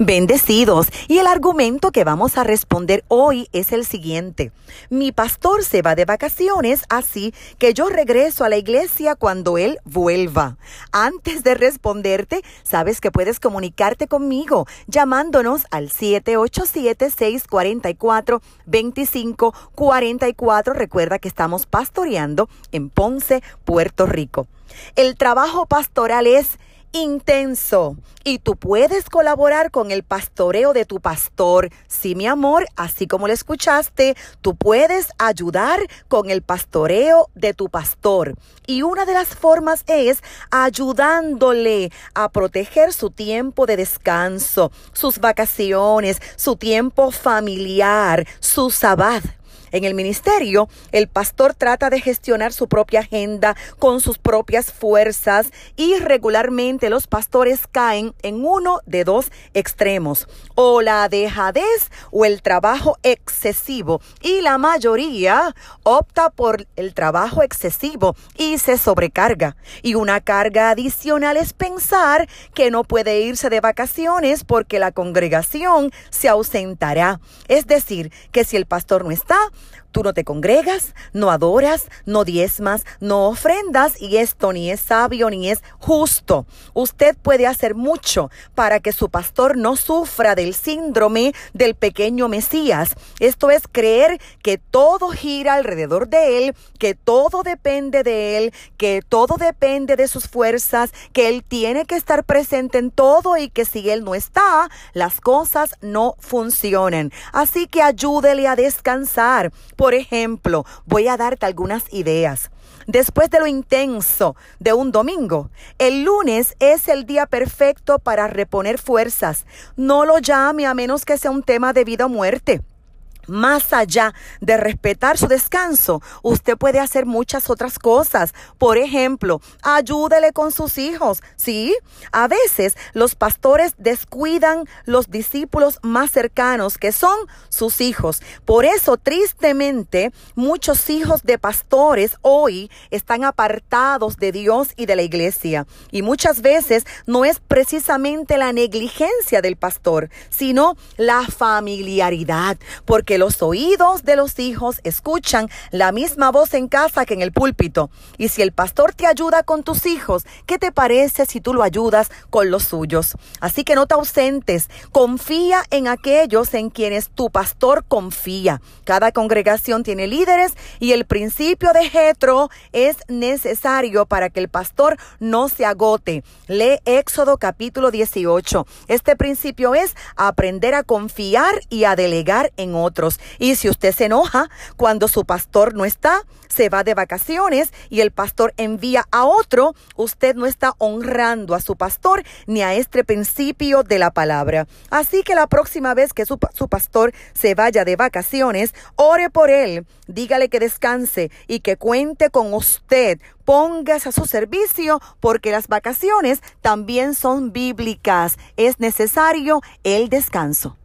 Bendecidos. Y el argumento que vamos a responder hoy es el siguiente. Mi pastor se va de vacaciones, así que yo regreso a la iglesia cuando él vuelva. Antes de responderte, sabes que puedes comunicarte conmigo llamándonos al 787-644-2544. Recuerda que estamos pastoreando en Ponce, Puerto Rico. El trabajo pastoral es intenso y tú puedes colaborar con el pastoreo de tu pastor. Sí, mi amor, así como lo escuchaste, tú puedes ayudar con el pastoreo de tu pastor. Y una de las formas es ayudándole a proteger su tiempo de descanso, sus vacaciones, su tiempo familiar, su sabbat. En el ministerio, el pastor trata de gestionar su propia agenda con sus propias fuerzas y regularmente los pastores caen en uno de dos extremos, o la dejadez o el trabajo excesivo. Y la mayoría opta por el trabajo excesivo y se sobrecarga. Y una carga adicional es pensar que no puede irse de vacaciones porque la congregación se ausentará. Es decir, que si el pastor no está, Tú no te congregas, no adoras, no diezmas, no ofrendas y esto ni es sabio ni es justo. Usted puede hacer mucho para que su pastor no sufra del síndrome del pequeño Mesías. Esto es creer que todo gira alrededor de él, que todo depende de él, que todo depende de sus fuerzas, que él tiene que estar presente en todo y que si él no está, las cosas no funcionan. Así que ayúdele a descansar por ejemplo, voy a darte algunas ideas. Después de lo intenso de un domingo, el lunes es el día perfecto para reponer fuerzas. No lo llame a menos que sea un tema de vida o muerte más allá de respetar su descanso, usted puede hacer muchas otras cosas. Por ejemplo, ayúdele con sus hijos. Sí, a veces los pastores descuidan los discípulos más cercanos, que son sus hijos. Por eso, tristemente, muchos hijos de pastores hoy están apartados de Dios y de la iglesia. Y muchas veces no es precisamente la negligencia del pastor, sino la familiaridad, porque los oídos de los hijos escuchan la misma voz en casa que en el púlpito. Y si el pastor te ayuda con tus hijos, ¿qué te parece si tú lo ayudas con los suyos? Así que no te ausentes, confía en aquellos en quienes tu pastor confía. Cada congregación tiene líderes y el principio de Jetro es necesario para que el pastor no se agote. Lee Éxodo capítulo 18. Este principio es aprender a confiar y a delegar en otros. Y si usted se enoja cuando su pastor no está, se va de vacaciones y el pastor envía a otro, usted no está honrando a su pastor ni a este principio de la palabra. Así que la próxima vez que su, su pastor se vaya de vacaciones, ore por él, dígale que descanse y que cuente con usted póngase a su servicio porque las vacaciones también son bíblicas. Es necesario el descanso.